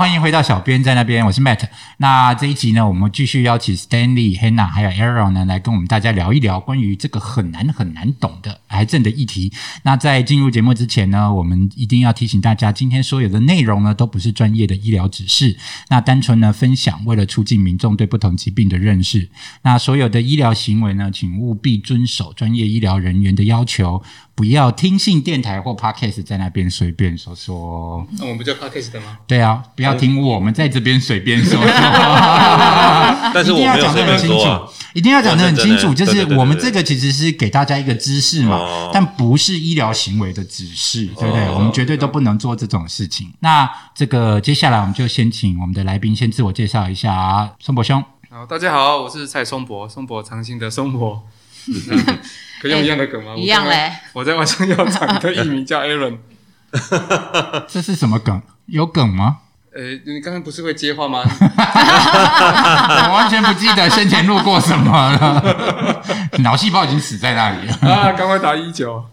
欢迎回到小编在那边，我是 Matt。那这一集呢，我们继续邀请 Stanley、Hannah 还有 Aaron 呢，来跟我们大家聊一聊关于这个很难很难懂的癌症的议题。那在进入节目之前呢，我们一定要提醒大家，今天所有的内容呢，都不是专业的医疗指示，那单纯呢分享，为了促进民众对不同疾病的认识。那所有的医疗行为呢，请务必遵守专业医疗人员的要求，不要听信电台或 Podcast 在那边随便说说。那我们不叫 podcast 的吗？对啊，不要听我们在这边随便说说。但是我没有随便说啊。一定要讲的很清楚，就是我们这个其实是给大家一个知识嘛，哦但不是医疗行为的指示，对不对？哦我们绝对都不能做这种事情。那这个接下来我们就先请我们的来宾先自我介绍一下，松柏兄。好，大家好，我是蔡松柏，松柏长兴的松柏。可以用一样的梗吗？一样嘞。我在晚上药厂的艺名叫 Aaron。这是什么梗？有梗吗？呃，你刚刚不是会接话吗？我完全不记得先前录过什么了，脑细胞已经死在那里了。啊，赶快打一九。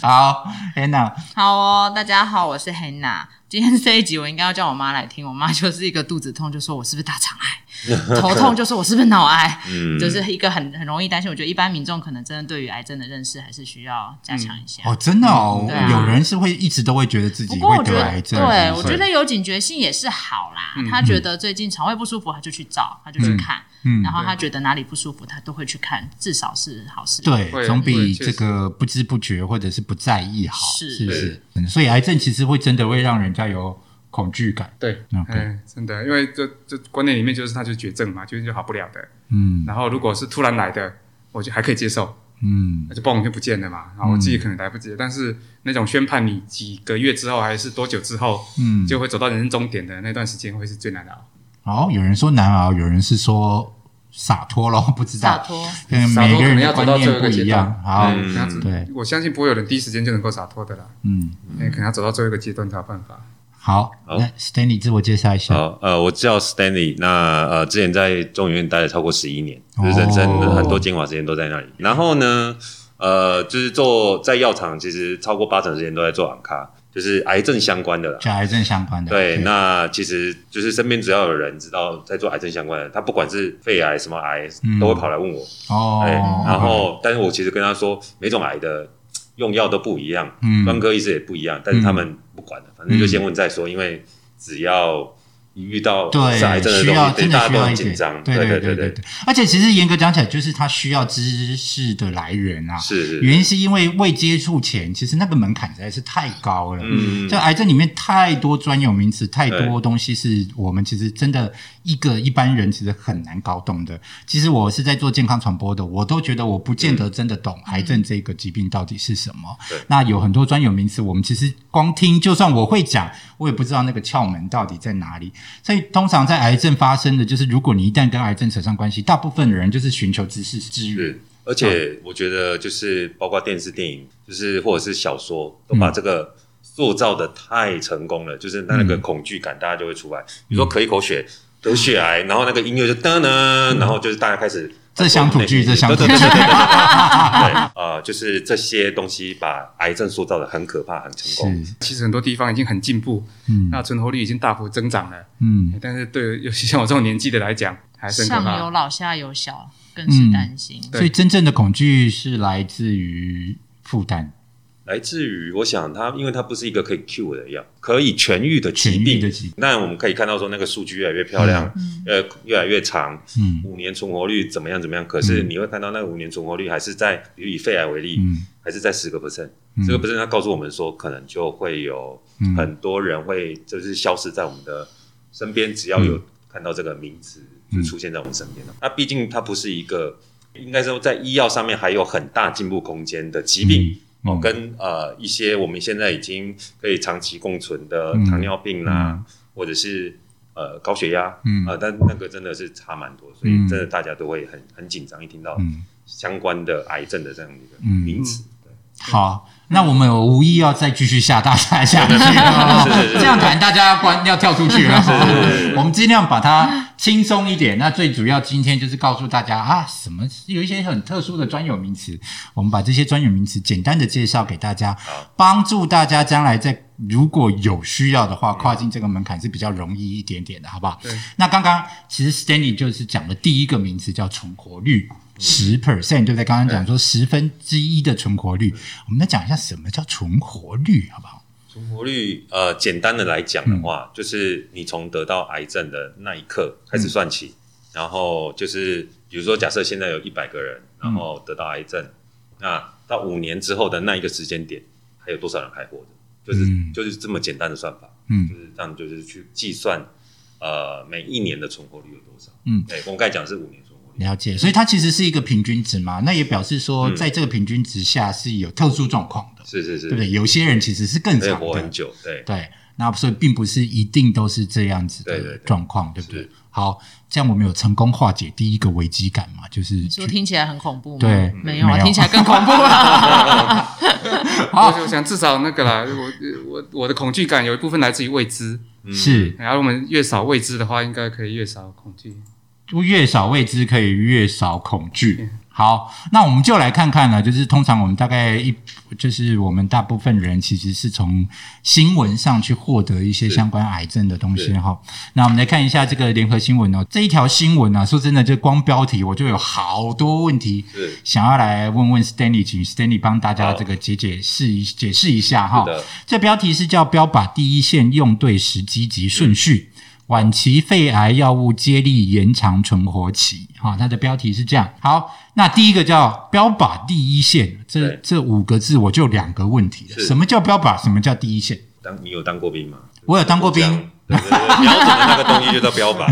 好，Hanna 好哦，大家好，我是 Hanna。今天这一集我应该要叫我妈来听，我妈就是一个肚子痛就说我是不是大肠癌，头痛就是我是不是脑癌，嗯就是一个很很容易担心。我觉得一般民众可能真的对于癌症的认识还是需要加强一下。哦，真的哦，有人是会一直都会觉得自己不过会我觉得，癌症，对我觉得有警觉性也是好啦。嗯他觉得最近肠胃不舒服，他就去找，他就去看，嗯然后他觉得哪里不舒服，他都会去看，至少是好事。对，总比这个不知不觉或者是不在意好，是是不是？嗯所以癌症其实会真的会让人家有恐惧感。对，嗯真的，因为这这观念里面就是它就是绝症嘛，就是就好不了的。嗯然后如果是突然来的，我就还可以接受，嗯那就嘣就不见了嘛。然后我自己可能来不及了，但是那种宣判你几个月之后还是多久之后，嗯，就会走到人生终点的那段时间，会是最难熬。哦，有人说难熬，有人是说洒脱咯，不知道，洒脱，跟洒脱可能每个人的要走到最观念不后一个阶。段。好，嗯，那对，我相信不会有人第一时间就能够洒脱的啦，嗯，因为可能要走到最后一个阶段才有办法。好，好那 Stanley 自我介绍一下。好，呃，我叫 Stanley，那呃，之前在中医院待了超过十一年，就是人生哦很多精华时间都在那里。然后呢，呃，就是做在药厂，其实超过八成时间都在做昂咖，就是癌症相关的啦。就癌症相关的，对，那其实就是身边只要有人知道在做癌症相关的，他不管是肺癌什么癌，嗯都会跑来问我。哦对，，然后但是我其实跟他说，每种癌的用药都不一样，嗯。专科医师也不一样，但是他们不管的，反正就先问再说，因为只要一遇到对，是癌症的需要东西，对真的需大家都很要紧张，对对对对对对。而且其实严格讲起来，就是他需要知识的来源啊。是是，原因是因为未接触前，其实那个门槛实在是太高了。嗯。就癌症里面太多专有名词，太多东西是我们其实真的一个一般人其实很难搞懂的。其实我是在做健康传播的，我都觉得我不见得真的懂癌症这个疾病到底是什么。对那有很多专有名词，我们其实光听，就算我会讲，我也不知道那个窍门到底在哪里。所以通常在癌症发生的就是，如果你一旦跟癌症扯上关系，大部分的人就是寻求知识资源。而且我觉得就是包括电视、电影，就是或者是小说，都把这个塑造的太成功了，就是那那个恐惧感，大家就会出来。比如说咳一口血得血癌，然后那个音乐就噔噔，然后就是大家开始。这乡土剧这乡土剧对对对对对对，对 呃，就是这些东西把癌症塑造的很可怕、很成功。是，其实很多地方已经很进步，嗯那存活率已经大幅增长了。嗯。但是对，尤其像我这种年纪的来讲，还是很。上有老下有小，更是担心。对所以真正的恐惧是来自于负担，来自于我想它，因为它不是一个可以 cure 的药，可以痊愈的疾病的疾病。那我们可以看到说，那个数据越来越漂亮，呃，越来越长，嗯五年存活率怎么样怎么样？可是你会看到那个五年存活率还是在，比如以肺癌为例，嗯还是在十个 percent，嗯这个 percent 它告诉我们说，可能就会有嗯很多人会就是消失在我们的身边，只要有看到这个名词，就出现在我们身边了。那毕竟它不是一个，应该说在医药上面还有很大进步空间的疾病。嗯。哦，跟呃一些我们现在已经可以长期共存的嗯。糖尿病啦，或者是呃高血压，嗯。呃，但那个真的是差蛮多，所以嗯。真的大家都会很很紧张，一听到嗯，相关的癌症的这样的一个嗯。名词。对。好，那我们有无意要再继续吓大家下。去 这样可能大家要关要跳出去了。我们尽量把它轻松一点。那最主要今天就是告诉大家啊，什么有一些很特殊的专有名词，我们把这些专有名词简单的介绍给大家，帮助大家将来在如果有需要的话，跨进这个门槛是比较容易一点点的，好不好？对。那刚刚其实 Stanley 就是讲的第一个名词叫存活率。十 percent 对不对？刚刚讲说十分之一的存活率，我们来讲一下什么叫存活率，好不好？存活率，呃，简单的来讲的话，就是你从得到癌症的那一刻开始算起，然后就是比如说，假设现在有一百个人，然后得到癌症，那到五年之后的那一个时间点，还有多少人还活着？就是就是这么简单的算法，嗯，就是这样，就是去计算，呃，每一年的存活率有多少？嗯，对，我们刚才讲是五年。了解，所以它其实是一个平均值嘛，那也表示说，在这个平均值下是有特殊状况的，是是是，对不对？有些人其实是更长，活很久，对。对，那所以并不是一定都是这样子的状况，对不对？好，这样我们有成功化解第一个危机感嘛？就是说听起来很恐怖，对，没有啊，听起来更恐怖了。好，我想至少那个啦，我我我的恐惧感有一部分来自于未知，是，然后我们越少未知的话，应该可以越少恐惧。越少未知，可以越少恐惧。好，那我们就来看看呢，就是通常我们大概一，就是我们大部分人其实是从新闻上去获得一些相关癌症的东西哈。那我们来看一下这个联合新闻哦，这一条新闻呢，说真的，就光标题我就有好多问题，想要来问问 Stanley，请 Stanley 帮大家这个解解释一解释一下哈。这标题是叫标靶第一线用对时机及顺序。晚期肺癌药物接力延长存活期，哈，它的标题是这样。好，那第一个叫标靶第一线，这这五个字我就两个问题什么叫标靶？什么叫第一线？当你有当过兵吗？我有当过兵。瞄准的那个东西就叫标靶。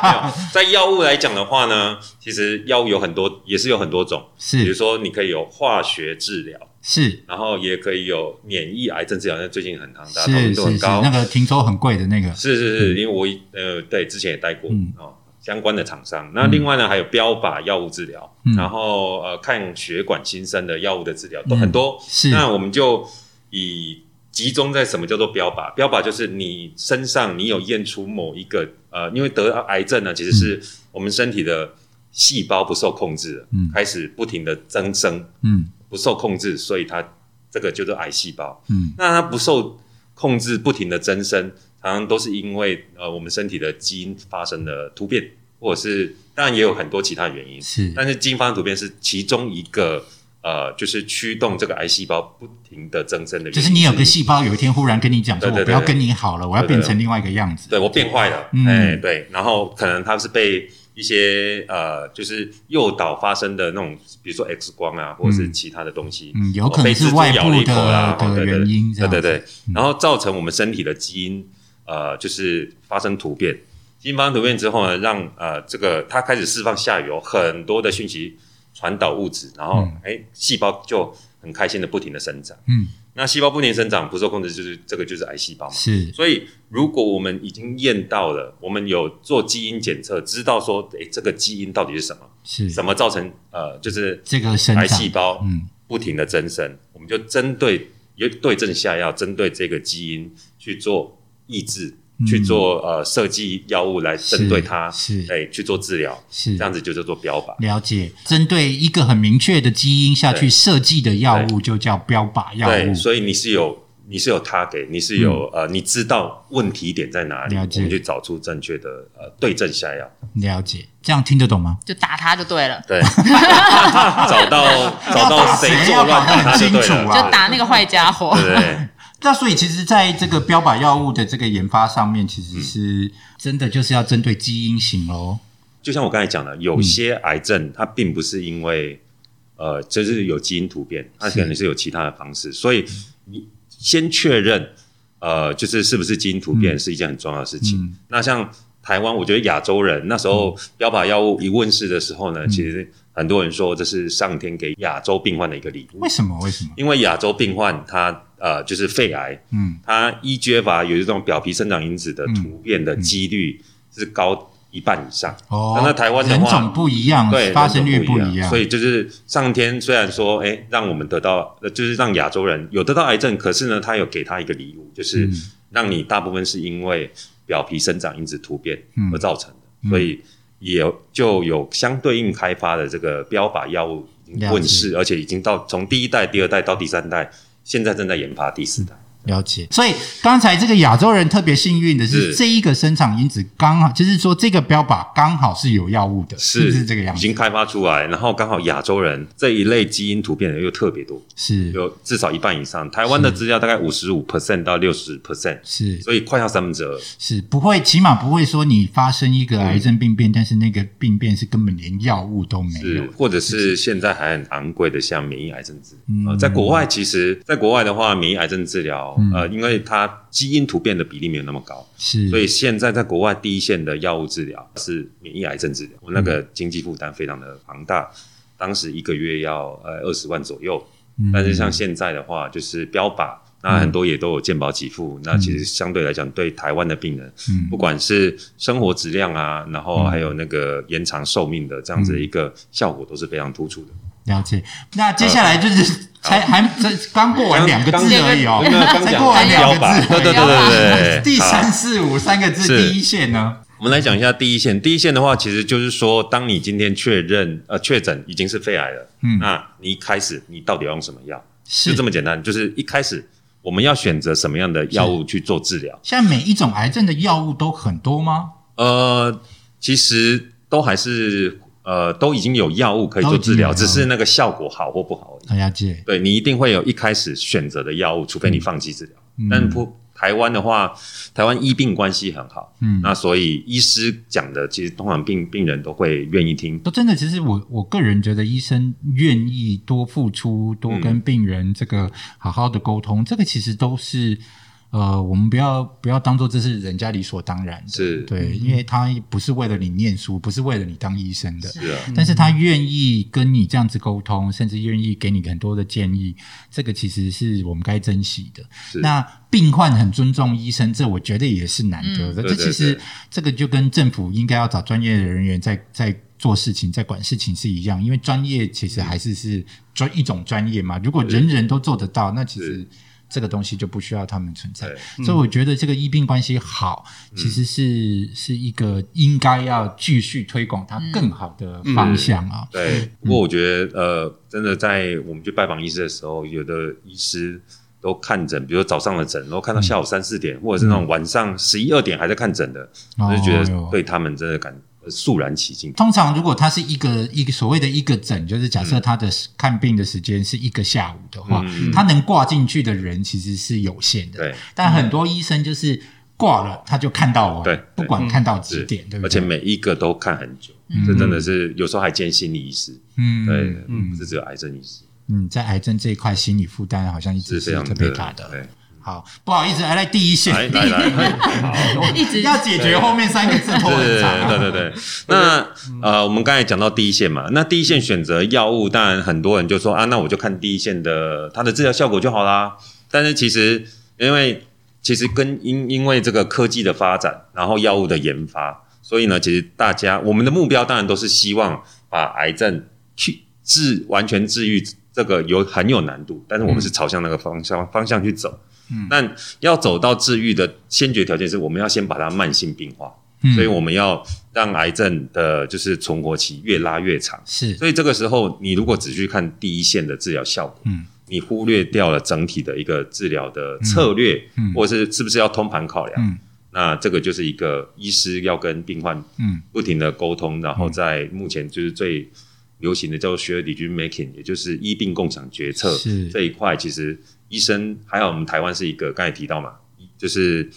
在药物来讲的话呢，其实药物有很多，也是有很多种。是，比如说你可以有化学治疗。是，然后也可以有免疫癌症治疗，那最近很常，大家讨论度很高。那个听说很贵的那个，是是是，因为我呃对之前也带过哦相关的厂商。那另外呢，还有标靶药物治疗，然后呃看血管新生的药物的治疗都很多。是，那我们就以集中在什么叫做标靶？标靶就是你身上你有验出某一个呃，因为得癌症呢，其实是我们身体的细胞不受控制，嗯，开始不停的增生，嗯。不受控制，所以它这个就是癌细胞。嗯，那它不受控制，不停的增生，常常都是因为呃我们身体的基因发生了突变，或者是当然也有很多其他原因。是，但是基因发生突变是其中一个呃，就是驱动这个癌细胞不停的增生的原因。就是你有个细胞有一天忽然跟你讲说，我不要跟你好了，我要变成另外一个样子。对我变坏了，哎，对，然后可能它是被。一些呃，就是诱导发生的那种，比如说 X 光啊，或者是其他的东西，嗯，有可能是外部的的原因，对对对，然后造成我们身体的基因呃，就是发生突变，基因发生突变之后呢，让呃这个它开始释放下游很多的讯息传导物质，然后哎，细胞就很开心的不停的生长，嗯。那细胞不停生长不受控制，就是这个就是癌细胞嘛。是，所以如果我们已经验到了，我们有做基因检测，知道说，哎，这个基因到底是什么？是，什么造成呃，就是这个癌细胞嗯不停的增生，我们就针对有对症下药，针对这个基因去做抑制。去做呃设计药物来针对它，是哎去做治疗，是这样子就叫做标靶。了解，针对一个很明确的基因下去设计的药物就叫标靶药物。所以你是有你是有 target，你是有呃你知道问题点在哪里，我们去找出正确的呃对症下药。了解，这样听得懂吗？就打他就对了。对，找到找到谁作乱打他就对了，就打那个坏家伙。对。那所以，其实在这个标靶药物的这个研发上面，其实是真的就是要针对基因型哦。就像我刚才讲的，有些癌症它并不是因为呃，就是有基因突变，它可能是有其他的方式。所以你先确认呃，就是是不是基因突变是一件很重要的事情。那像台湾，我觉得亚洲人那时候标靶药物一问世的时候呢，其实很多人说这是上天给亚洲病患的一个礼物。为什么？为什么？因为亚洲病患他。呃，就是肺癌，嗯，它 EGFR 有一种表皮生长因子的突变的几率是高一半以上。哦，那台湾的话，人种不一样，对，发生率不一样，所以就是上天虽然说，哎，让我们得到，就是让亚洲人有得到癌症，可是呢，他有给他一个礼物，就是让你大部分是因为表皮生长因子突变而造成的。所以也就有相对应开发的这个标靶药物已经问世，而且已经到从第一代、第二代到第三代，现在正在研发第四代。了解，所以刚才这个亚洲人特别幸运的是，是这一个生长因子刚好，就是说这个标靶刚好是有药物的，是不是这个样子？已经开发出来，然后刚好亚洲人这一类基因突变的又特别多，是有至少一半以上。台湾的资料大概五十五 percent 到六十 percent，是所以快要三分之二。是不会，起码不会说你发生一个癌症病变，但是那个病变是根本连药物都没有是，，或者是现在还很昂贵的，像免疫癌症治嗯。呃，在国外，其实，在国外的话，免疫癌症治疗，呃，因为它基因突变的比例没有那么高，是，所以现在在国外第一线的药物治疗是免疫癌症治疗，我那个经济负担非常的庞大，当时一个月要呃二十万左右，嗯。但是像现在的话，就是标靶。那很多也都有健保给付，那其实相对来讲，对台湾的病人，嗯。不管是生活质量啊，然后还有那个延长寿命的这样子的一个效果，都是非常突出的。了解。那接下来就是才还这刚过完两个字而已哦，才过完两个字，对对对对对，第三四五三个字，第一线呢？我们来讲一下第一线。第一线的话，其实就是说，当你今天确认呃确诊已经是肺癌了，嗯那你一开始你到底要用什么药？是就这么简单，就是一开始我们要选择什么样的药物去做治疗。现在每一种癌症的药物都很多吗？呃，其实都还是呃都已经有药物可以做治疗，只是那个效果好或不好而已。了解，对你一定会有一开始选择的药物，除非你放弃治疗。嗯但不台湾的话，台湾医病关系很好，嗯那所以医师讲的，其实通常病病人都会愿意听。都真的，其实我我个人觉得，医生愿意多付出，多跟病人这个好好的沟通，这个其实都是呃，我们不要不要当做这是人家理所当然的，是。对，因为他不是为了你念书，不是为了你当医生的，是啊，但是他愿意跟你这样子沟通，甚至愿意给你很多的建议，这个其实是我们该珍惜的。那病患很尊重医生，这我觉得也是难得的。这其实对。这个就跟政府应该要找专业的人员在在做事情、在管事情是一样，因为专业其实还是是专一种专业嘛。如果人人都做得到，那其实是。这个东西就不需要他们存在，对。所以我觉得这个医病关系好，其实是是一个应该要继续推广它更好的方向啊。对。不过我觉得，呃，真的在我们去拜访医师的时候，有的医师都看诊，比如早上的诊，然后看到下午三四点，或者是那种晚上十一二点还在看诊的，我就觉得对他们真的感呃肃然起敬。通常如果他是一个一个所谓的一个诊，就是假设他的看病的时间是一个下午的话，嗯他能挂进去的人其实是有限的。对，但很多医生就是挂了他就看到完，对不管看到几是点，对不对？而且每一个都看很久，这真的是有时候还兼心理医师，嗯，对，不是只有癌症医师，嗯，在癌症这一块，心理负担好像一直是特别大的。对，好，不好意思，还在第一线，来来来，一直要解决后面三个字拖很对长啊。对对对。那呃，我们刚才讲到第一线嘛，那第一线选择药物，当然很多人就说啊，那我就看第一线的它的治疗效果就好啦。但是其实因为其实跟因因为这个科技的发展，然后药物的研发，所以呢，其实大家我们的目标当然都是希望把癌症去治完全治愈，这个有很有难度，但是我们是朝向那个方向方向去走。嗯。但要走到治愈的先决条件是，我们要先把它慢性病化。嗯。所以我们要让癌症的就是存活期越拉越长。是。所以这个时候，你如果只去看第一线的治疗效果，嗯。你忽略掉了整体的一个治疗的策略，嗯。嗯。或者是是不是要通盘考量？嗯。那这个就是一个医师要跟病患嗯。不停的沟通，然后在目前就是最流行的叫做 shared decision making，也就是医病共享决策是。这一块，其实医生还有我们台湾是一个刚才提到嘛，就是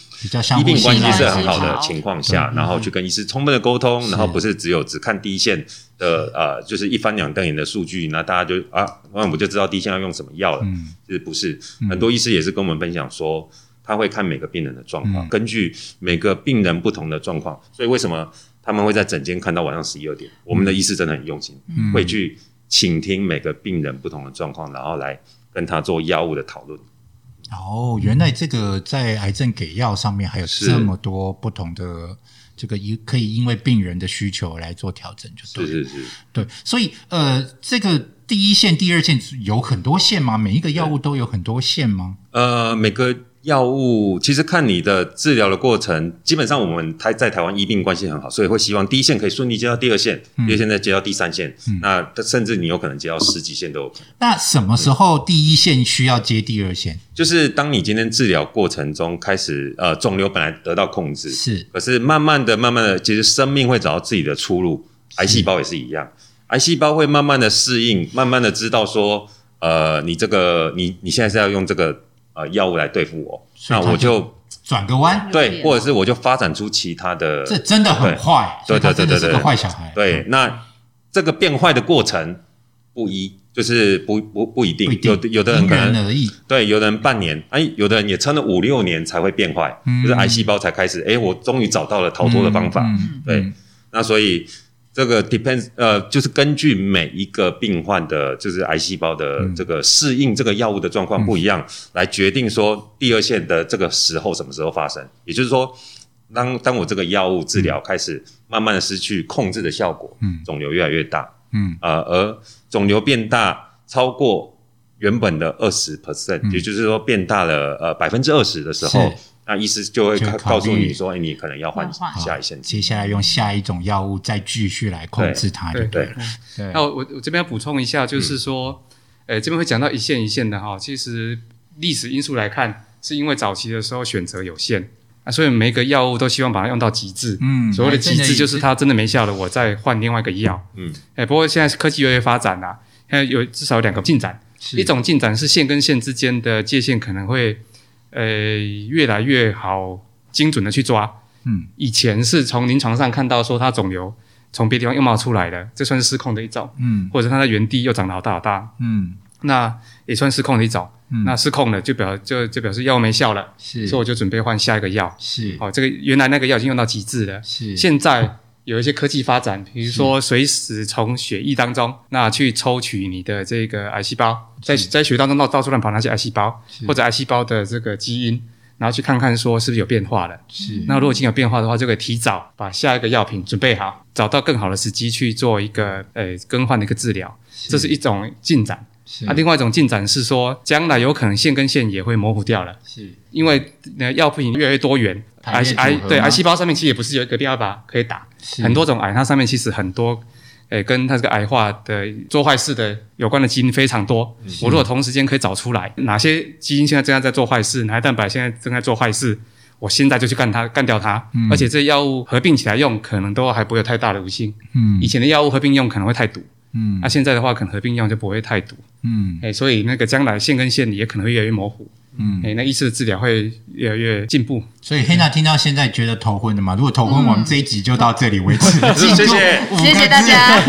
医病关系是很好的情况下，然后去跟医师充分的沟通，然后不是只有只看第一线的呃，就是一翻两瞪眼的数据，那大家就啊，那我就知道第一线要用什么药了。嗯。其实不是，很多医师也是跟我们分享说，他会看每个病人的状况，嗯。根据每个病人不同的状况，所以为什么他们会在诊间看到晚上十一二点？我们的医师真的很用心，嗯。会去倾听每个病人不同的状况，然后来跟他做药物的讨论。哦，原来这个在癌症给药上面还有这么多不同的这个一可以因为病人的需求来做调整，就对了。是是是，对，所以呃，这个第一线、第二线有很多线吗？每一个药物都有很多线吗？呃，每个药物其实看你的治疗的过程，基本上我们台在台湾医病关系很好，所以会希望第一线可以顺利接到第二线，第二线再接到第三线，那甚至你有可能接到十几线都有可能。那什么时候第一线需要接第二线？就是当你今天治疗过程中开始，呃，肿瘤本来得到控制，是可是慢慢的、慢慢的，其实生命会找到自己的出路。癌细胞也是一样，癌细胞会慢慢的适应，慢慢的知道说，呃，你这个你你现在是要用这个呃药物来对付我，那我就转个弯，对，或者是我就发展出其他的，这真的很坏，对对对对对是个坏小孩。对，那这个变坏的过程不一，就是不不不一定，有的有的人可能。对，有的人半年，哎，有的人也撑了五六年才会变坏，嗯就是癌细胞才开始，哎，我终于找到了逃脱的方法。嗯对嗯那所以这个 depends，呃，就是根据每一个病患的，就是癌细胞的嗯。这个适应这个药物的状况不一样，来决定说第二线的这个时候什么时候发生。也就是说，当当我这个药物治疗开始慢慢的失去控制的效果，嗯。肿瘤越来越大，嗯。呃，而肿瘤变大超过原本的二十 percent，嗯。也就是说变大了呃百分之二十的时候是，那医师就会告诉你说，哎，你可能要换下一线。接下来用下一种药物再继续来控制它，就对对对了。对那我我我这边要补充一下，就是说，呃，这边会讲到一线一线的哈，其实历史因素来看，是因为早期的时候选择有限啊，所以每一个药物都希望把它用到极致。嗯所谓的极致就是它它真的没效了，我再换另外一个药。嗯，哎，不过现在科技越来越发展啦，现在有至少有两个进展，一种进展是线跟线之间的界限可能会呃越来越好精准的去抓。嗯，以前是从临床上看到说他肿瘤从别的地方又冒出来了，这算是失控的一种，嗯。或者他在原地又长得好大好大，嗯。那也算失控的一种。嗯。那失控了就表就就表示药没效了，是。所以我就准备换下一个药。是。哦，这个原来那个药已经用到极致了，是。现在有一些科技发展，比如说随时从血液当中那去抽取你的这个癌细胞，在在血液当中到到处乱跑那些癌细胞，或者癌细胞的这个基因，然后去看看说是不是有变化了。是。那如果已经有变化的话，就可以提早把下一个药品准备好，找到更好的时机去做一个呃更换的一个治疗，这是一种进展。是。啊，另外一种进展是说，将来有可能线跟线也会模糊掉了。是。因为那药品越来越多元，癌癌对癌细胞上面其实也不是有一个标靶可以打，很多种癌它上面其实很多，诶跟它这个癌化的做坏事的有关的基因非常多。我如果同时间可以找出来哪些基因现在正在在做坏事，哪些蛋白现在正在做坏事，我现在就去干它，干掉它。而且这药物合并起来用，可能都还不会有太大的毒性。嗯以前的药物合并用可能会太毒，嗯那、现在的话可能合并用就不会太毒。嗯诶，所以那个将来线跟线也可能会越来越模糊。嗯，诶，那医师的治疗会越来越进步。所以黑娜听到现在觉得头昏了嘛？如果头昏，我们这一集就到这里为止。谢谢记住五个谢谢大字家。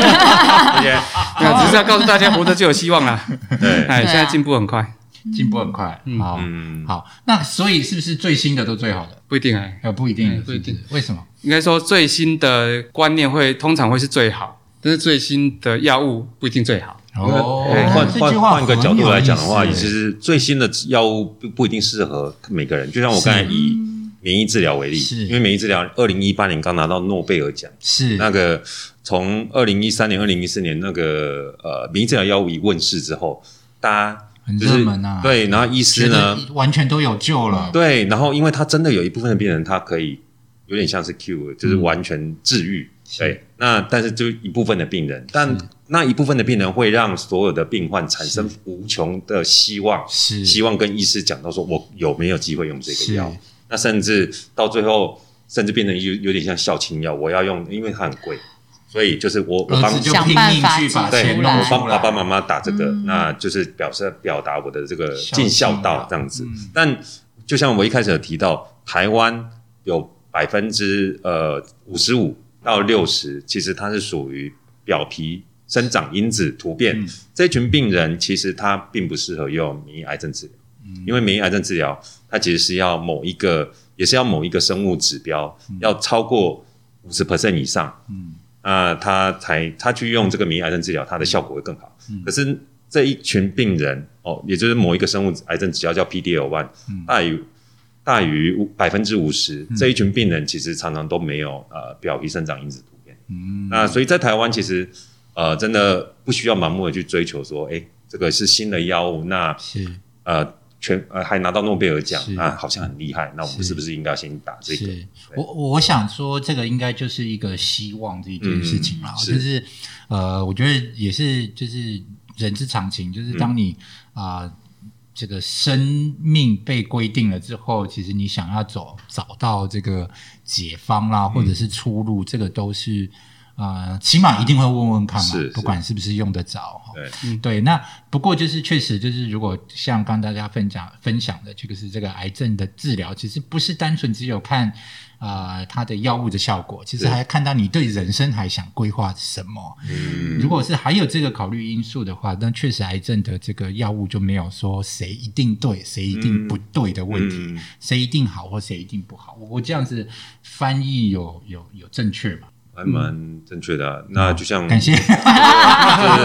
谢谢。那只是要告诉大家，活着就有希望啦。对，哎，现在进步很快，进步很快。好，嗯，好，那所以是不是最新的都最好的？不一定哎。呃，不一定，嗯不一定为什么？应该说最新的观念会通常会是最好，但是最新的药物不一定最好。哦对换换换个角度来讲的话，其实最新的药物不不一定适合每个人。就像我刚才以免疫治疗为例，因为免疫治疗二零一八年刚拿到诺贝尔奖，是那个从二零一三年、二零一四年那个呃免疫治疗药物一问世之后，大家很就是热门啊。，对，然后医师呢，完全都有救了。对，然后因为他真的有一部分的病人，他可以有点像是 cure，就是完全治愈。对，那但是就一部分的病人，但那一部分的病人会让所有的病患产生无穷的希望，是。希望跟医师讲到说，我有没有机会用这个药？那甚至到最后，甚至变成有有点像孝亲药，我要用，因为它很贵，所以就是我我帮就拼想办法命去把钱出来那我帮。爸爸妈妈打这个，嗯。那就是表示表达我的这个尽孝道这样子。嗯。但就像我一开始有提到，台湾有百分之呃五十五到六十，其实它是属于表皮生长因子突变。嗯。这群病人其实他并不适合用免疫癌症治疗，嗯。因为免疫癌症治疗它其实是要某一个，也是要某一个生物指标、要超过五十 percent 以上，嗯。那他才他去用这个免疫癌症治疗，它的效果会更好。可是这一群病人哦，也就是某一个生物癌症指标叫 PDL one，、大于大于百分之五十，这一群病人其实常常都没有呃表皮生长因子突变。嗯。那所以在台湾其实呃真的不需要盲目的去追求说，哎，这个是新的药物，那是。呃全呃还拿到诺贝尔奖是。啊，好像很厉害。那我们是。是不是应该先打这个？是。我我想说，这个应该就是一个希望这一件事情啦，嗯是。就是呃，我觉得也是就是人之常情，就是当你啊、这个生命被规定了之后，其实你想要走找到这个解方啦，或者是出路，这个都是。呃，起码一定会问问看嘛是是，不管是不是用得着。对、嗯，对，那不过就是确实就是，如果像刚大家分享分享的，这个是这个癌症的治疗，其实不是单纯只有看呃它的药物的效果，其实对还看到你对人生还想规划什么。嗯，如果是还有这个考虑因素的话，那确实癌症的这个药物就没有说谁一定对，谁一定不对的问题，嗯谁一定好或谁一定不好。我我这样子翻译有有有正确吗？还蛮正确的啊、那就像感谢。就是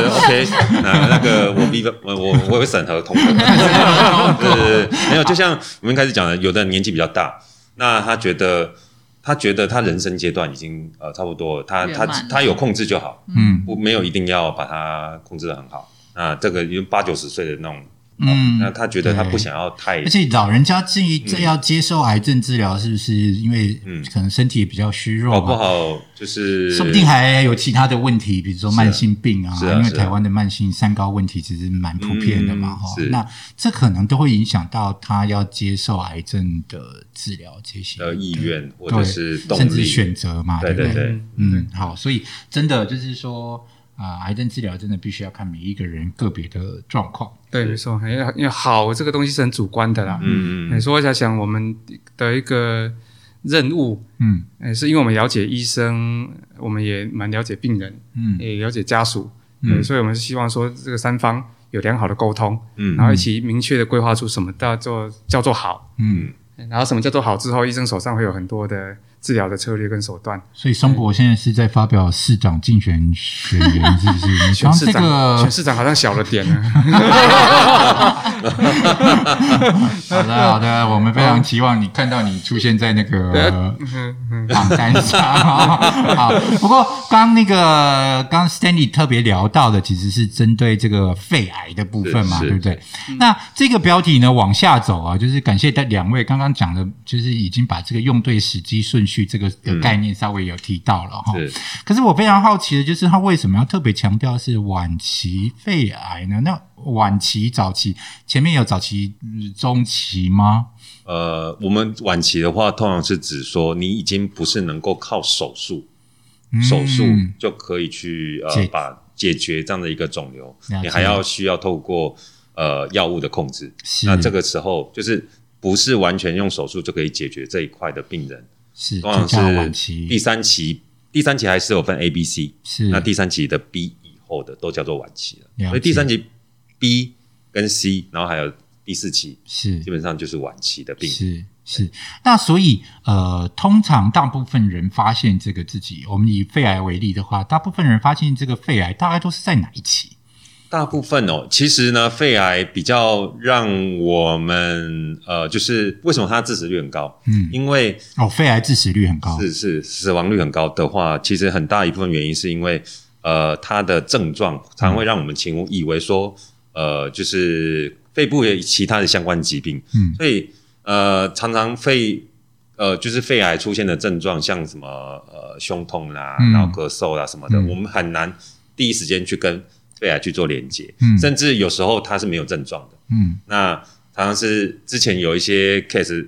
OK，那那个我比我我我会审核通过。对对对，没有，就像我们一开始讲的，有的人年纪比较大，那他觉得他觉得他人生阶段已经呃差不多了，他他他有控制就好，嗯不没有一定要把它控制的很好。那这个因为八九十岁的那种，嗯那他觉得他不想要太而且老人家至于这要接受癌症治疗，是不是？因为嗯。可能身体也比较虚弱嘛？搞不好就是说不定还有其他的问题，比如说慢性病啊，因为台湾的慢性三高问题其实蛮普遍的嘛，嗯哈、是。那这可能都会影响到他要接受癌症的治疗这些的意愿或者是甚至，选择嘛，不对？对？对对，嗯，好，所以真的就是说啊、癌症治疗真的必须要看每一个人个别的状况。对，没错，因为因为好这个东西是很主观的啦。嗯嗯你说一下想我们的一个任务，嗯。呃，是因为我们了解医生，我们也蛮了解病人，嗯。也了解家属，嗯，所以我们是希望说这个三方有良好的沟通，嗯。然后一起明确的规划出什么叫做叫做好，嗯，然后什么叫做好之后，医生手上会有很多的治疗的策略跟手段。所以松博现在是在发表市长竞选宣言，是不是？你刚这选市长，个选市长好像小了点呢。好的，好的，我们非常期望你看到你出现在那个 榜单上。好，不过刚那个刚 Stanley 特别聊到的，其实是针对这个肺癌的部分嘛，对不对？那这个标题呢往下走啊，就是感谢大两位刚刚讲的，就是已经把这个用对时机顺序这个的概念稍微有提到了哈。是可是我非常好奇的就是，他为什么要特别强调是晚期肺癌呢？那晚期、早期，前面有早期、嗯中期吗？呃，我们晚期的话，通常是指说你已经不是能够靠手术，嗯手术就可以去呃解把解决这样的一个肿瘤，你还要需要透过呃药物的控制。那这个时候就是不是完全用手术就可以解决这一块的病人，是通常就叫晚是期，第三期，第三期还是有分 A、B、C，是那第三期的 B 以后的都叫做晚期了。了所以第三期 B 跟 C，然后还有第四期，是基本上就是晚期的病。是是。那所以呃，通常大部分人发现这个自己，我们以肺癌为例的话，大部分人发现这个肺癌大概都是在哪一期？大部分哦，其实呢，肺癌比较让我们呃，就是为什么它致死率很高？嗯，因为哦，肺癌致死率很高，是是死亡率很高的话，其实很大一部分原因是因为呃，它的症状常会让我们轻忽，以为说呃，就是肺部有其他的相关疾病，嗯。所以呃，常常肺呃，就是肺癌出现的症状，像什么呃胸痛啦，嗯。然后咳嗽啦什么的，嗯。我们很难第一时间去跟肺癌去做连接，嗯。甚至有时候它是没有症状的。嗯。那常常是之前有一些 case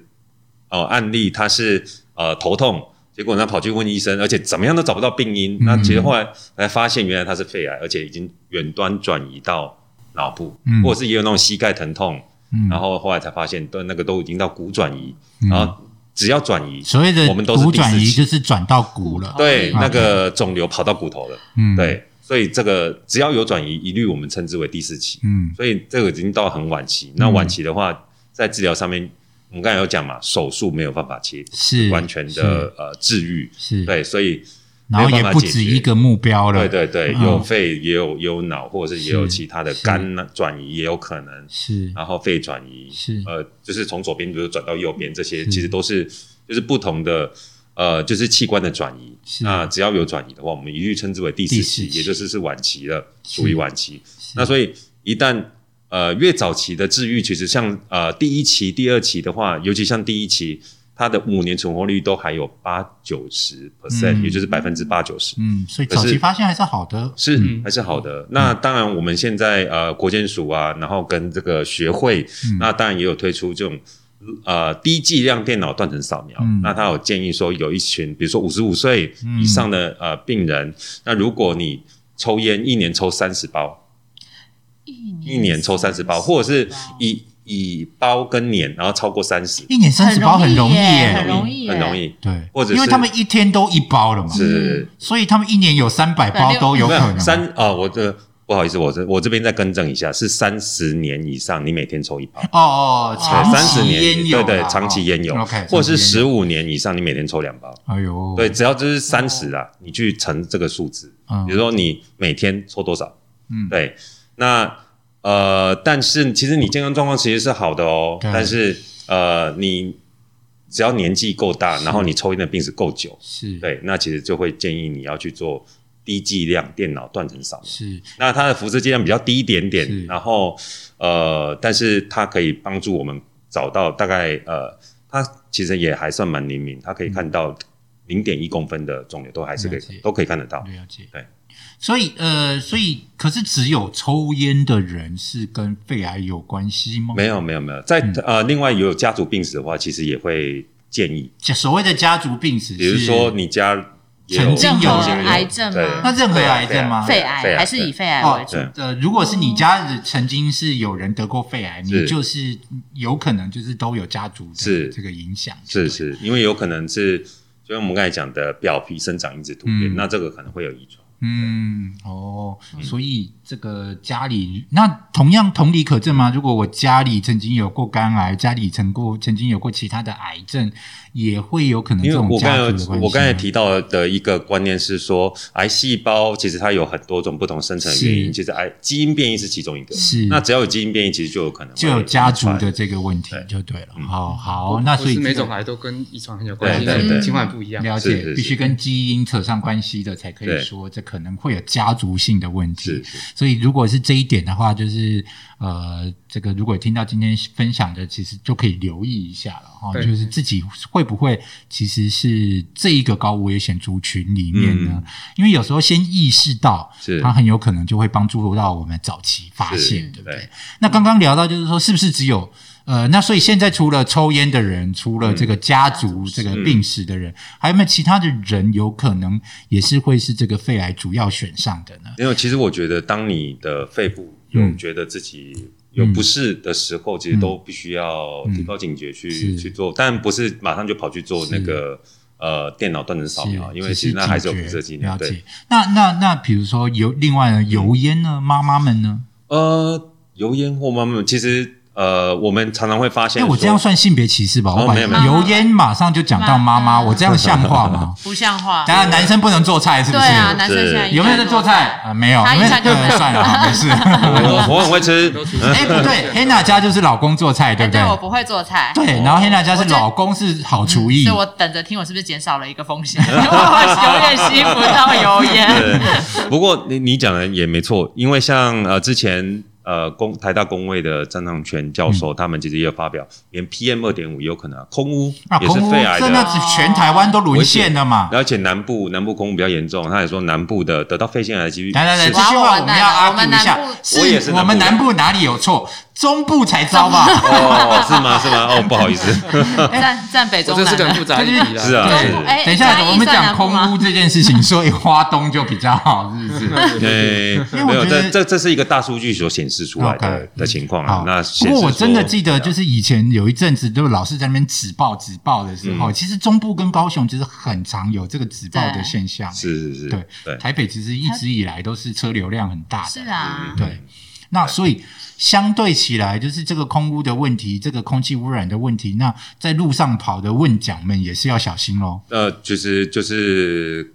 哦、案例，他是呃头痛，结果呢跑去问医生，而且怎么样都找不到病因。嗯那其实后来才发现，原来他是肺癌，而且已经远端转移到脑部，嗯。或者是也有那种膝盖疼痛，嗯，然后后来才发现，都那个都已经到骨转移，嗯。然后只要转移，所谓的我们都是转移就是转到骨了，对，哦那个肿瘤跑到骨头了，嗯，，对，所以这个只要有转移，一律我们称之为第四期。嗯。所以这个已经到很晚期。那晚期的话，在治疗上面，我们刚才有讲嘛，手术没有办法切是完全的呃治愈，是，对，所以然后也不止一个目标了，对对对，嗯。有肺也有也有脑，或者是也有其他的肝呢转移也有可能，是。然后肺转移是。呃，就是从左边比如转到右边，这些其实都是就是不同的。呃，就是器官的转移，那只要有转移的话，我们一律称之为第四期，也就是是晚期了，属于晚期。那所以一旦呃越早期的治愈，其实像呃第一期、第二期的话，尤其像第一期，它的五年存活率都还有八九十 percent，嗯也就是百分之八九十。嗯，所以早期发现还是好的。是嗯还是好的。那当然，我们现在呃国健署啊，然后跟这个学会，那当然也有推出这种呃低剂量电脑断层扫描。嗯。那他有建议说，有一群比如说五十五岁以上的呃病人，那如果你抽烟一年抽三十包，一年抽三十包，或者是以以包跟年，然后超过三十，一年三十包很容易耶，很容易很容易。对，或者是因为他们一天都一包了嘛，是。所以他们一年有三百包都有可能。三啊、我这不好意思，我这我这边再更正一下，是三十年以上，你每天抽一包。哦哦，对，长三十期年烟友，对对，长期烟友。或者十五年以上，你每天抽两包。哎呦，对，只要就是三十啦，你去乘这个数字，嗯。比如说你每天抽多少，嗯。对，那呃，但是其实你健康状况其实是好的哦，但是呃，你只要年纪够大，然后你抽烟的病史够久，是，对，那其实就会建议你要去做低剂量电脑断层扫描。是，那它的辐射剂量比较低一点是点，然后呃，但是它可以帮助我们找到大概呃，它其实也还算蛮灵敏，它可以看到零点一公分的肿瘤都还是可以都可以看得到。了解，对。所以呃，所以可是只有抽烟的人是跟肺癌有关系吗？没有没有没有，在、嗯呃，另外有家族病史的话，其实也会建议，所谓的家族病史，比如说你家曾经有任何人癌症对吗？那任何癌症吗？肺肺癌癌还是以肺癌哦为主？对呃，如果是你家里曾经是有人得过肺癌，你就是有可能就是都有家族的是这个影响，是是，因为有可能是就像我们刚才讲的表皮生长因子突变，嗯那这个可能会有遗传。嗯，哦，所以这个家里那同样同理可证吗？如果我家里曾经有过肝癌，家里曾过曾经有过其他的癌症，也会有可能这因为种我刚才家族的关系我刚才吗提到的一个观念是说，癌细胞其实它有很多种不同生成的原因，其实癌基因变异是其中一个。是。那只要有基因变异，其实就有可能就有家族的这个问题就对了。哦好好，那所以每这个种癌都跟遗传很有关系，对对对。情况不一样。了解，是是是。必须跟基因扯上关系的，才可以对。说这可能会有家族性的问题。是是。所以如果是这一点的话，就是呃，这个如果听到今天分享的，其实就可以留意一下了哈、对就是自己会不会其实是这一个高危险族群里面呢？嗯因为有时候先意识到，是它很有可能就会帮助到我们早期发现，对不对？那刚刚聊到就是说，是不是只有呃，那所以现在除了抽烟的人，除了这个家族、这个病史的人，还有没有其他的人有可能也是会是这个肺癌主要选上的呢？因为其实我觉得，当你的肺部有嗯觉得自己有不适的时候，其实都必须要提高警觉去、嗯去做，但不是马上就跑去做那个呃电脑断层扫描，因为其实那还是有辐射剂量。对。那那那，比如说油，另外呢，油烟呢，妈妈们呢？呃，油烟或妈妈们，其实呃，我们常常会发现哎，说，我这样算性别歧视吧？我把哦没有没有油烟马上就讲到妈妈，我这样像话吗？不像话。当然，男生不能做菜，是不是？对啊，男生现在有没有在做菜？啊，没有。他一因为呃下就算了，好没事。我我很会吃，哎，不对，Hanna 家就是老公做菜，对哎，不对对？我不会做菜。对，然后 Hanna 家是老公是好厨艺所以，我等着听，我是不是减少了一个风险？因 为我永远吸不到油烟。不过你你讲的也没错，因为像呃之前呃工台大工位的张长全教授，他们其实也有发表，连 PM 二点五也有可能、啊、空污啊，也是肺癌的那的。全台湾都沦陷了嘛。而且南部南部空污比较严重，他也说南部的得到肺腺癌的几率来来来，是这句话我们要哇我 argue 一下，我也是我们南南部部哪里有错？中部才糟吧？哦，是吗？是吗？哦，不好意思，占占北中南。这是个很复杂的议题啦。是啊对等一下，我们讲空屋这件事情，所以花东就比较好，是不是？对，因为我没有，觉得这这这是一个大数据所显示出来的的情况啊好。，那不过我真的记得，就是以前有一阵子，就老是在那边止报止报的时嗯候，其实中部跟高雄其实很常有这个止报的现象。是是是，对对，台北其实一直以来都是车流量很大的。是啊，对，那所以相对起来，就是这个空污的问题，这个空气污染的问题，那在路上跑的问讲们也是要小心喽。呃，就是就是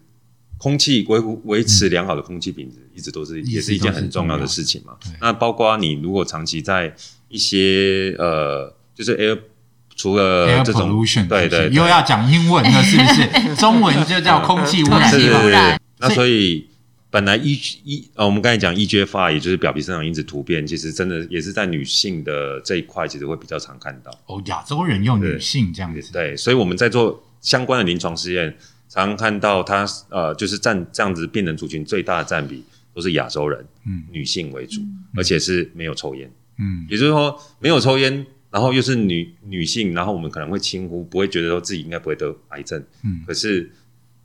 空气维护维持良好的空气品质，一直都是也是一件很重要的事情嘛。那包括你如果长期在一些呃，就是 air 除了这种对对，对是不是又要讲英文了，是不是？中文就叫空气污染。空气是是是污染。那所以本来 E 一呃，我们刚才讲 EGFR，也就是表皮生长因子突变，其实真的也是在女性的这一块，其实会比较常看到。哦，亚洲人用女性这样子，对，所以我们在做相关的临床试验，常常看到他呃，就是占这样子病人族群最大的占比都是亚洲人，嗯。女性为主，而且是没有抽烟，嗯。也就是说没有抽烟，然后又是女女性，然后我们可能会轻忽，不会觉得说自己应该不会得癌症，嗯。可是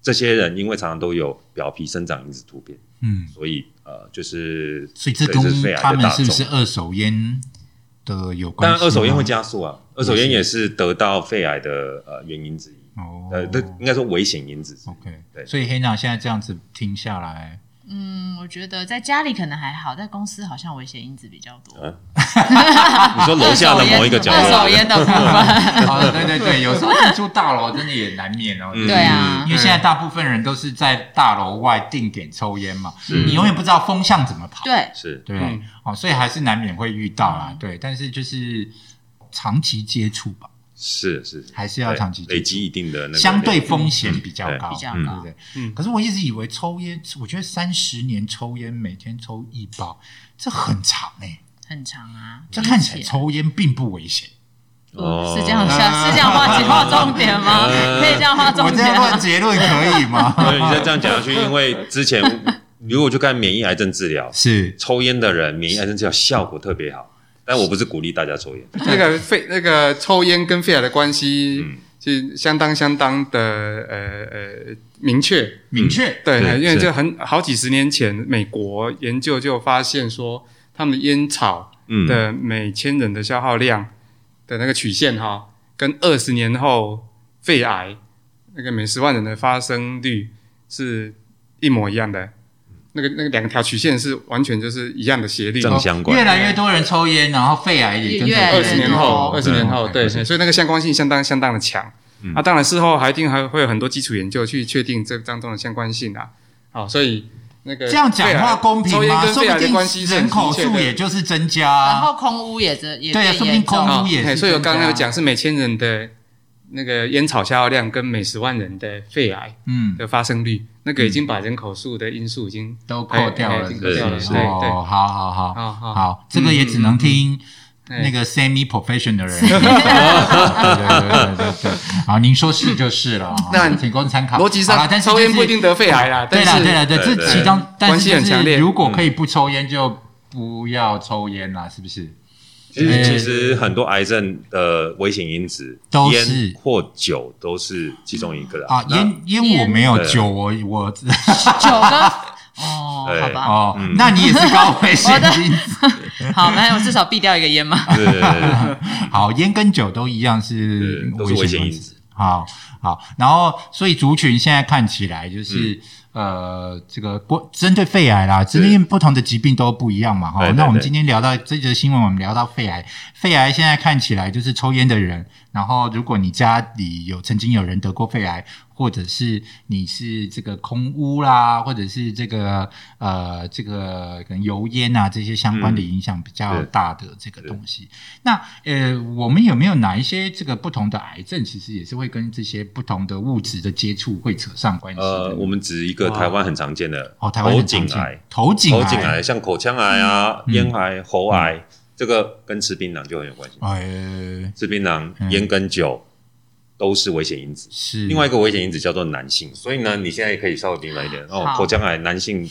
这些人因为常常都有表皮生长因子突变，嗯，所以呃，就是所以这跟是肺癌他们的大众。是不是二手烟的有关？当然，二手烟会加速啊，二手烟也是得到肺癌的呃原因之一，哦，呃，这应该说危险因子。OK，对。所以黑娜现在这样子听下来，嗯，我觉得在家里可能还好，在公司好像危险因子比较多。嗯 你说楼下的某一个角落，二手烟的部分，哦，对对对，有时候进出大楼真的也难免哦。嗯。对啊。因为现在大部分人都是在大楼外定点抽烟嘛，你永远不知道风向怎么跑，对，是。对。嗯。哦，所以还是难免会遇到嗯。啦。对，但是就是长期接触吧，是是，还是要长期累积一定的那个相对风险比较高，比较高对不对？嗯可是我一直以为抽烟，我觉得三十年抽烟，每天抽一包，这很长哎、很长啊。这看起来抽烟并不危险。哦是这样下，是这样画画重点吗？呃可以这样画重点这样画？结论可以吗？对，你再这样讲下去，因为之前如果去看免疫癌症治疗，是抽烟的人免疫癌症治疗效果特别好，但我不是鼓励大家抽烟，那个肺那个抽烟跟肺癌的关系嗯是相当相当的呃呃明确。明确，对，因为这很好几十年前，美国研究就发现说，他们的烟草嗯，的每千人的消耗量的那个曲线哈，跟二十年后肺癌那个每十万人的发生率是一模一样的。那个那个两条曲线是完全就是一样的斜率。正相关越来越多人抽烟，然后肺癌也跟着越来越二十年后，二十年后，对，所以那个相关性相当相当的强。嗯啊，当然事后还一定还会有很多基础研究去确定这当中的相关性啊。好，所以那个这样讲话公平抽烟吗？说不跟肺癌的关系人口数也就是增加然加，后空屋也增也对啊说不定变严重空屋也所以我刚刚有讲是每千人的那个烟草消耗量跟每十万人的肺癌嗯，的发生率，那个已经把人口数的因素已经都扣掉了，哎哎已经扣掉了，对对，哦，好好好。好好好，这个也只能听嗯那个 semi professional 的人。对对对对对对，好，您说是就是了，那仅供参考。逻辑上但是抽烟不一定得肺癌啦，对了，但是对了，对，对对这其中，但关系很强烈。如果可以不抽烟，就不要抽烟啦，是不是？其实呃其实很多癌症的危险因子，都是。烟或酒都是其中一个啦啊，烟烟我没有，对酒我我 酒跟 哦，对。好吧，哦嗯，那你也是高危险因子。好，那我至少避掉一个烟嘛。对 对对。对好，烟跟酒都一样是对都是危险因因子。好好，然后所以族群现在看起来就是、嗯呃，这个不针对肺癌啦，针对不同的疾病都不一样嘛哈。那我们今天聊到这则新闻，我们聊到肺癌，肺癌现在看起来就是抽烟的人，然后如果你家里有曾经有人得过肺癌，或者是你是这个空污啦，或者是这个呃这个可能油烟啊这些相关的影响比较大的这个东西。那呃，我们有没有哪一些这个不同的癌症，其实也是会跟这些不同的物质的接触会扯上关系？呃，我们指一个台湾很常见的哦，台湾头颈癌，头颈头颈癌像口腔癌啊、嗯。咽癌、喉癌，这个跟吃槟榔就很有关系。哎，吃槟榔嗯、烟跟酒都是危险因子。是另外一个危险因子叫做男性，所以呢，你现在也可以稍微明白一点哦。口腔癌男性，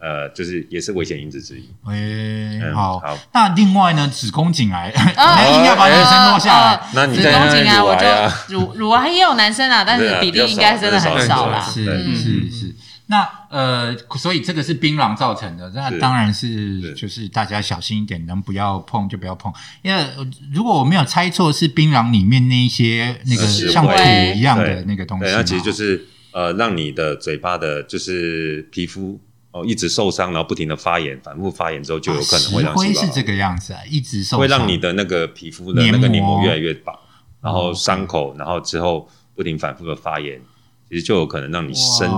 呃，就是也是危险因子之一。诶、嗯好，好那另外呢，子宫颈癌，那硬要把女生落下来。子那你子宫颈癌，我就乳乳癌也有男生啊，但是比例应该真的很少啦。是是是。那呃，所以这个是槟榔造成的，那当然是是。就是大家小心一点，能不要碰就不要碰。因为呃如果我没有猜错，是槟榔里面那一些那个像土灰一样的那个东西那其实就是呃，让你的嘴巴的，就是皮肤哦一直受伤，然后不停的发炎，反复发炎之后，就有可能会石让细胞灰是这个样子啊，一直受会让你的那个皮肤的黏那个黏膜膜。越来越薄，然后哦伤口，然后之后不停反复的发炎，其实就有可能让你生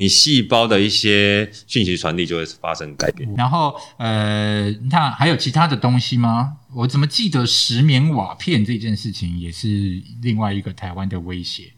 你细胞的一些讯息传递就会发生改变。然后呃，那还有其他的东西吗？我怎么记得石棉瓦片这件事情也是另外一个台湾的威胁？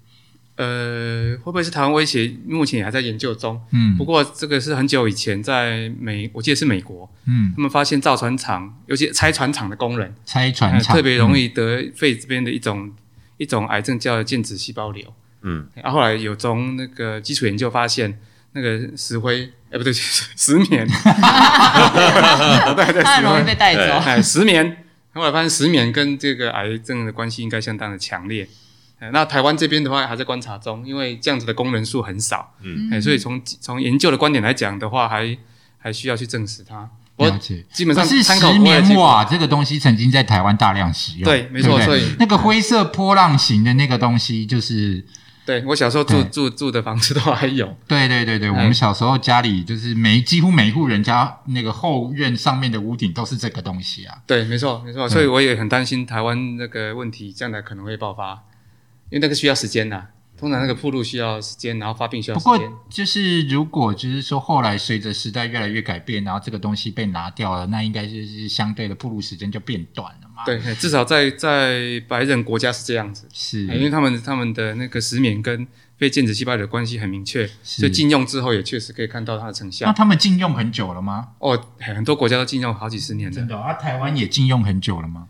呃，会不会是台湾威胁？目前也还在研究中。嗯不过这个是很久以前在美，我记得是美国，嗯，他们发现造船厂，尤其拆船厂的工人，呃拆船厂特别容易易得肺这边的一种一种癌症叫间质细胞瘤。嗯，然后后来有从那个基础研究发现，那个石灰，哎，不对，石棉，对对，它很容易石灰被带走。哎，石棉，后来发现石棉跟这个癌症的关系应该相当的强烈。呃那台湾这边的话还在观察中，因为这样子的工人数很少，嗯哎，所以从从研究的观点来讲的话，还还需要去证实它。我了解。基本上可是参考石棉国外的结果瓦这个东西曾经在台湾大量使用，对没错所以那个灰色波浪形的那个东西，就是对我小时候住住住的房子都还有，对对对对，我哎们小时候家里就是每几乎每一户人家那个后院上面的屋顶都是这个东西啊。对，没错没错，所以我也很担心台湾那个问题将来可能会爆发，因为那个需要时间呐、通常那个铺路需要时间，然后发病需要时间不过。就是如果就是说后来随着时代越来越改变，然后这个东西被拿掉了，那应该就是相对的铺路时间就变短了嘛。，对，至少在在白人国家是这样子。是哎因为他们他们的那个石棉跟非间质细胞的关系很明确，是所以禁用之后也确实可以看到它的成效那。他们禁用很久了吗？哦，很多国家都禁用好几十年了。真的哦，啊，台湾也禁用很久了吗？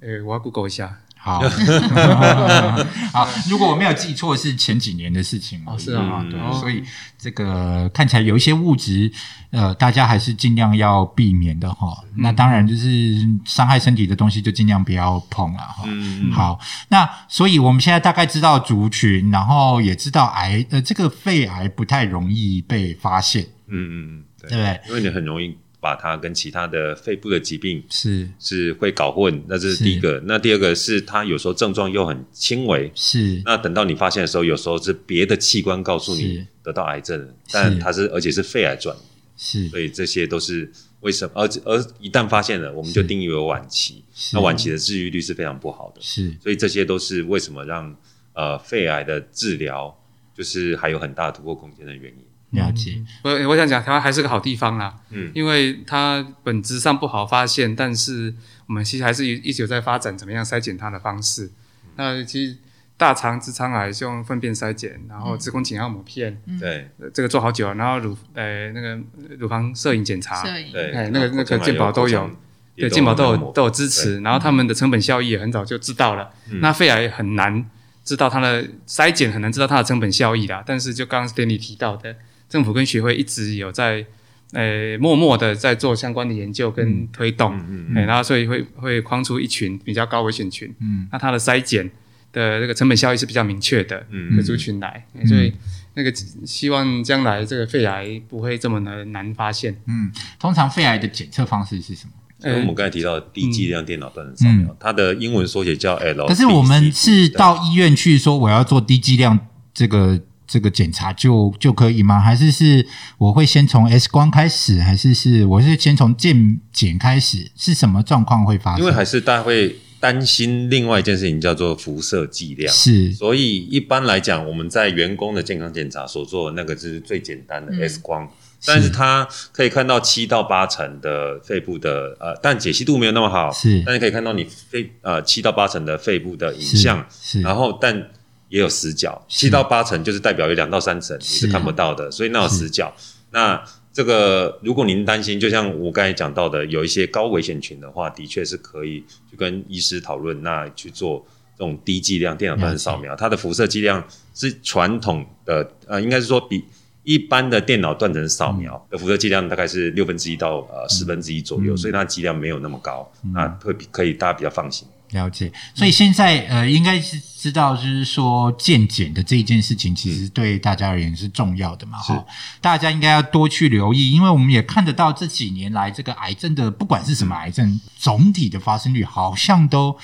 呃，我要 Google 一下。好，好，如果我没有记错，是前几年的事情哦是啊对，哦。所以这个看起来有一些物质，呃，大家还是尽量要避免的哈。嗯。那当然就是伤害身体的东西，就尽量不要碰了哈。嗯。好，那所以我们现在大概知道族群，然后也知道癌，呃，这个肺癌不太容易被发现，嗯嗯嗯，对。对不对？因为你很容易把它跟其他的肺部的疾病是。是会搞混，那这是第一个。那第二个是它有时候症状又很轻微，是，那等到你发现的时候，有时候是别的器官告诉你得到癌症了，但它是而且是肺癌转。移，是。所以这些都是为什么？而而一旦发现了，我们就定义为晚期，那晚期的治愈率是非常不好的，是。所以这些都是为什么让呃肺癌的治疗就是还有很大突破空间的原因。了解，我我想讲，台湾还是个好地方啦，嗯因为它本质上不好发现，但是我们其实还是一直有在发展怎么样筛检它的方式。那其实大肠直肠癌是用粪便筛检，然后子宫颈要抹片，对呃这个做好久了，然后乳呃那个乳房摄影检查，摄影对，哎那个那个健保都有对健保都有都有支持，然后他们的成本效益也很早就知道了。嗯那肺癌很难知道它的筛检，很难知道它的成本效益啦。但是就刚刚 Stanley 提到的，政府跟学会一直有在呃默默的在做相关的研究跟推动，嗯嗯、然后所以会会框出一群比较高危险群，嗯，那它的筛检的这个成本效益是比较明确的，嗯的族群来，哎所以那个希望将来这个肺癌不会这么的难发现。嗯，通常肺癌的检测方式是什么？因为我们刚才提到的低剂量电脑断层扫描，它的英文缩写叫 L。可是我们是到医院去说我要做低剂量这个这个检查就就可以吗？还是是我会先从 X 光开始，还是是我是先从健检开始？是什么状况会发生？因为还是大家会担心另外一件事情叫做辐射剂量。是所以一般来讲，我们在员工的健康检查所做的那个就是最简单的 X 光，但是它可以看到七到八成的肺部的呃，但解析度没有那么好，是但是可以看到你肺呃七到八成的肺部的影像，是然后但也有死角，是七到八成就是代表有两到三成你是是。看不到的，所以那有死角。那这个如果您担心，就像我刚才讲到的，有一些高危险群的话，的确是可以去跟医师讨论，那去做这种低剂量电脑断层扫描，它的辐射剂量是传统的呃，应该是说比。一般的电脑断层扫描的辐射剂量大概是六分之一到呃十分之一左右，所以它剂量没有那么高，那会比可以大家比较放心。了解，所以现在呃，应该是知道，就是说健检的这一件事情，其实对大家而言是重要的嘛，是。哈，大家应该要多去留意，因为我们也看得到这几年来，这个癌症的不管是什么癌症，总体的发生率好像都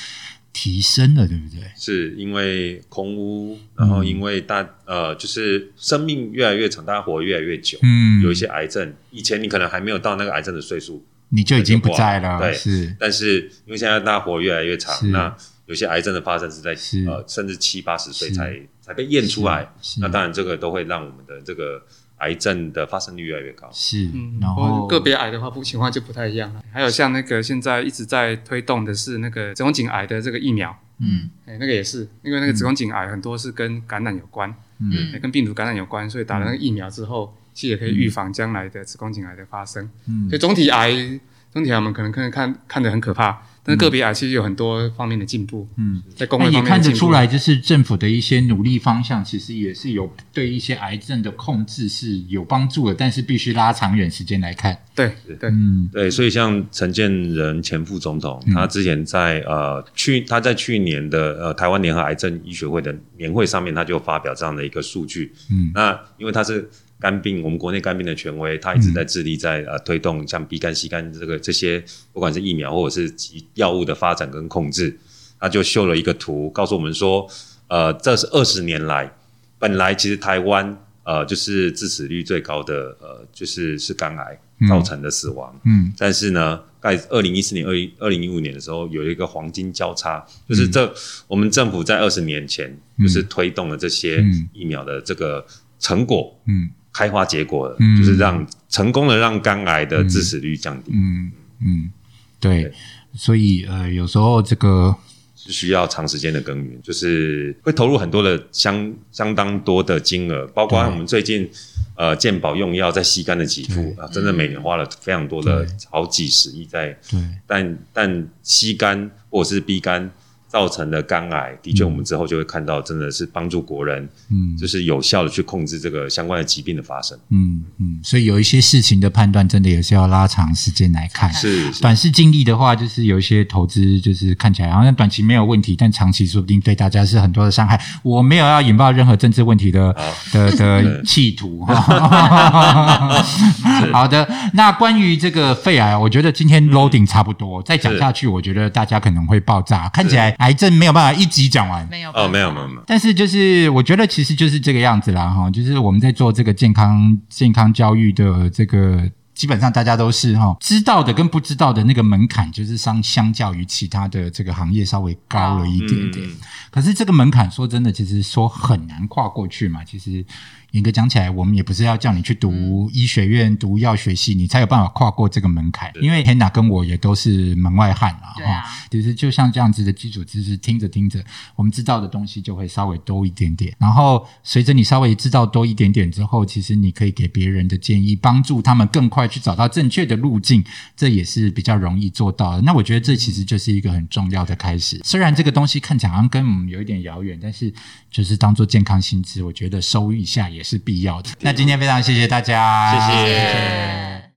提升了，对不对？是因为空屋，然后因为大呃，就是生命越来越长，大家活得越来越久，嗯，有一些癌症，以前你可能还没有到那个癌症的岁数，你就已经不在了，对是。但是因为现在大家活越来越长，那有些癌症的发生是在是。呃甚至七八十岁才才被验出来，那当然这个都会让我们的这个癌症的发生率越来越高。是，嗯，然后个别癌的话，不情况就不太一样了。还有像那个现在一直在推动的是那个子宫颈癌的这个疫苗，嗯。哎，那个也是，因为那个子宫颈癌很多是跟感染有关，嗯。哎跟病毒感染有关，所以打了那个疫苗之后，其实也可以预防将来的子宫颈癌的发生。嗯。所以总体癌，总体癌我们可能可能看看得很可怕，但是个别癌其实有很多方面的进步，嗯，在工那也位方面的进步。看得出来，就是政府的一些努力方向，其实也是有对一些癌症的控制是有帮助的，但是必须拉长远时间来看。对对，嗯。对，所以像陈建仁前副总统，他之前在呃去他在去年的呃台湾联合癌症医学会的年会上面，他就发表这样的一个数据。嗯。那因为他是肝病，我们国内肝病的权威，他一直在致力在呃推动像 B 肝、C 肝这个这些，不管是疫苗或者是及药物的发展跟控制，他就秀了一个图，告诉我们说，呃，这是二十年来，本来其实台湾呃就是致死率最高的呃就是是肝癌造成的死亡，嗯。但是呢，在二零一四年、二零二零一五年的时候，有一个黄金交叉，就是这、我们政府在二十年前就是推动了这些嗯。疫苗的这个成果。嗯开花结果了，嗯。就是让成功的让肝癌的致死率降低，嗯嗯，对。对，所以呃，有时候这个是需要长时间的耕耘，就是会投入很多的相相当多的金额，包括我们最近呃健保用药在吸肝的给付啊，真的每年花了非常多的好几十亿在，对。但但吸肝或者是 B 肝造成的肝癌，的确我们之后就会看到，真的是帮助国人，嗯就是有效的去控制这个相关的疾病的发生。嗯嗯，所以有一些事情的判断，真的也是要拉长时间来看。是是短视经历的话，就是有一些投资，就是看起来好像短期没有问题，但长期说不定对大家是很多的伤害。我没有要引爆任何政治问题的的 的企图。好的，那关于这个肺癌，我觉得今天 loading 差不多，再讲下去，我觉得大家可能会爆炸。看起来癌症没有办法一集讲完。没有哦，没有没有有，没有，但是就是我觉得其实就是这个样子啦哈，就是我们在做这个健康健康教育的这个。基本上大家都是哈，知道的跟不知道的那个门槛，就是相相较于其他的这个行业稍微高了一点点。嗯可是这个门槛说真的，其实说很难跨过去嘛。其实严格讲起来，我们也不是要叫你去读医学院、读药学系，你才有办法跨过这个门槛。因为 Hannah 跟我也都是门外汉啦，哈其实就像这样子的基础知识，听着听着，我们知道的东西就会稍微多一点点。然后随着你稍微知道多一点点之后，其实你可以给别人的建议，帮助他们更快去找到正确的路径，这也是比较容易做到的。那我觉得这其实就是一个很重要的开始。虽然这个东西看起来好像跟我们有一点遥远，但是就是当做健康薪资，我觉得收一下也是必要的。那今天非常谢谢大家，谢谢。谢谢